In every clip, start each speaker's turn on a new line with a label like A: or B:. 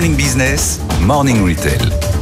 A: ligne business, Morning Retail.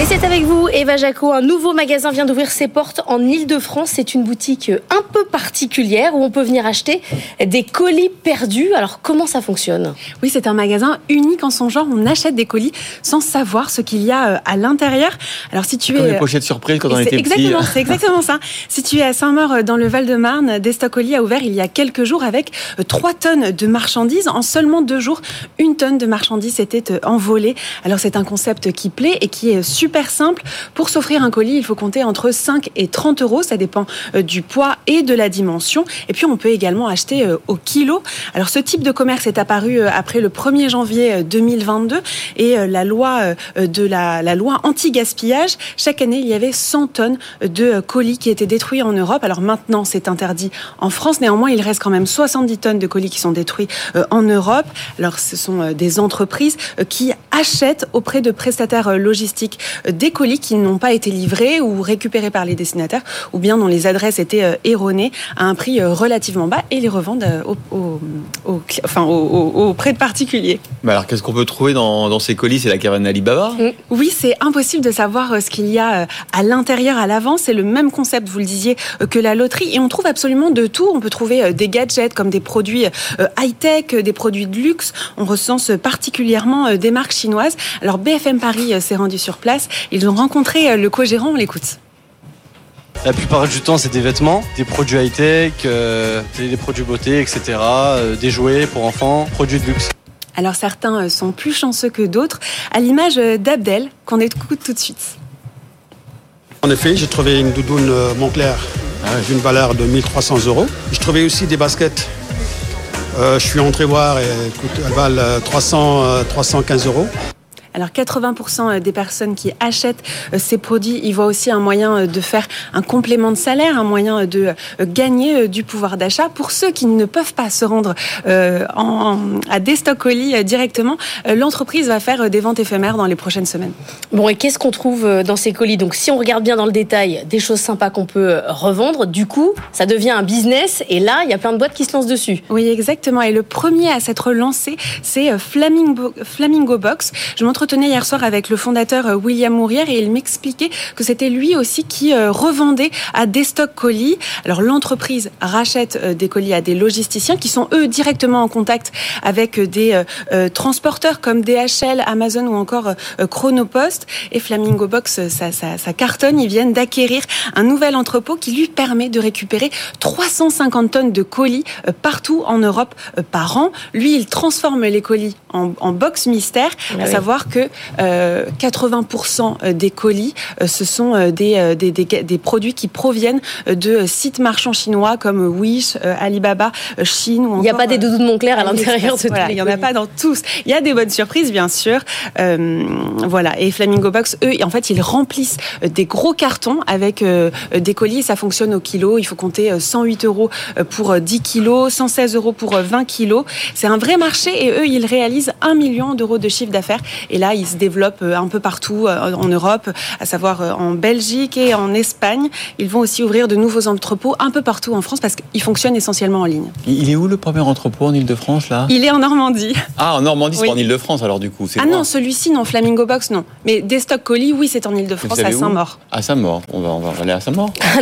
B: Et c'est avec vous, Eva Jaco. Un nouveau magasin vient d'ouvrir ses portes en Ile-de-France. C'est une boutique un peu particulière où on peut venir acheter des colis perdus. Alors, comment ça fonctionne?
C: Oui, c'est un magasin unique en son genre. On achète des colis sans savoir ce qu'il y a euh, à l'intérieur.
D: Alors, si tu Comme es. les pochettes surprises quand on était
C: exactement,
D: petit.
C: C'est exactement ça. Si tu es à Saint-Maur, euh, dans le Val-de-Marne, Destock a ouvert il y a quelques jours avec 3 euh, tonnes de marchandises. En seulement deux jours, une tonne de marchandises était envolée. Alors, c'est un concept qui plaît et qui est super simple. Pour s'offrir un colis, il faut compter entre 5 et 30 euros. Ça dépend euh, du poids et de la dimension. Et puis, on peut également acheter euh, au kilo. Alors, ce type de commerce est apparu euh, après le 1er janvier 2022 et la loi de la, la loi anti-gaspillage. Chaque année, il y avait 100 tonnes de colis qui étaient détruits en Europe. Alors maintenant, c'est interdit en France. Néanmoins, il reste quand même 70 tonnes de colis qui sont détruits en Europe. Alors, ce sont des entreprises qui achètent auprès de prestataires logistiques des colis qui n'ont pas été livrés ou récupérés par les destinataires ou bien dont les adresses étaient euh, erronées à un prix euh, relativement bas et les revendent euh, au, enfin, auprès de particuliers.
D: Mais alors qu'est-ce qu'on peut trouver dans, ces colis? C'est la caravane Alibaba
C: mm. Oui, c'est impossible de savoir ce qu'il y a à l'intérieur, à l'avant. C'est le même concept, vous le disiez, que la loterie. Et on trouve absolument de tout. On peut trouver des gadgets comme des produits high-tech, des produits de luxe. On recense particulièrement des marques chinoises. Alors BFM Paris s'est rendu sur place ils ont rencontré euh, le co-gérant, on l'écoute.
E: La plupart du temps, c'est des vêtements, des produits high-tech, euh, des produits beauté, etc., euh, des jouets pour enfants, produits de luxe.
C: Alors certains sont plus chanceux que d'autres, à l'image d'Abdel, qu'on écoute tout de suite.
F: En effet, j'ai trouvé une doudoune Montclair d'une valeur de 1300 euros. J'ai trouvé aussi des baskets. je suis entré voir et elles valent 300, 315 euros.
C: Alors 80% des personnes qui achètent euh, ces produits, ils voient aussi un moyen euh, de faire un complément de salaire, un moyen de euh, gagner du pouvoir d'achat. Pour ceux qui ne peuvent pas se rendre en, à Destock Colis directement, l'entreprise va faire des ventes éphémères dans les prochaines semaines.
B: Bon, et qu'est-ce qu'on trouve dans ces colis? Donc si on regarde bien dans le détail, des choses sympas qu'on peut revendre, du coup, ça devient un business et là, il y a plein de boîtes qui se lancent dessus.
C: Oui, exactement. Et le premier à s'être lancé, c'est Flamingo, Flamingo Box. Je montre m'entretenais hier soir avec le fondateur euh, William Mourière et il m'expliquait que c'était lui aussi qui euh, revendait à des stocks colis. Alors l'entreprise rachète euh, des colis à des logisticiens qui sont eux directement en contact avec des transporteurs comme DHL, Amazon ou encore Chronopost. Et Flamingo Box, ça, ça, ça cartonne. Ils viennent d'acquérir un nouvel entrepôt qui lui permet de récupérer 350 tonnes de colis partout en Europe par an. Lui, il transforme les colis en, en box mystère, ah à savoir que 80% euh, des colis, euh, ce sont euh, des, des, des, produits qui proviennent de sites marchands chinois comme Wish, Alibaba, Chine ou
B: Il n'y a pas des doudous de Montclair à l'intérieur de
C: voilà, Il n'y en a pas dans tous. Il y a des bonnes surprises, bien sûr. voilà. Et Flamingo Box, eux, en fait, ils remplissent des gros cartons avec des colis. Ça fonctionne au kilo. Il faut compter 108 euros pour 10 kilos, 116 euros pour 20 kilos. C'est un vrai marché et eux, ils réalisent 1 million d'euros de chiffre d'affaires. Et là, il se développe euh, un peu partout euh, en Europe, à savoir euh, en Belgique et en Espagne. Ils vont aussi ouvrir de nouveaux entrepôts un peu partout en France parce qu'ils fonctionnent essentiellement en ligne.
D: Il est où le premier entrepôt en Ile-de-France là?
C: Il est en Normandie.
D: Ah, en Normandie, c'est pas en Ile-de-France alors du coup
C: Ah non, celui-ci non, Flamingo Box non. Mais des stocks colis, oui, c'est en Ile-de-France, à Saint-Maur.
D: À Saint-Maur, on va, on va aller à Saint-Maur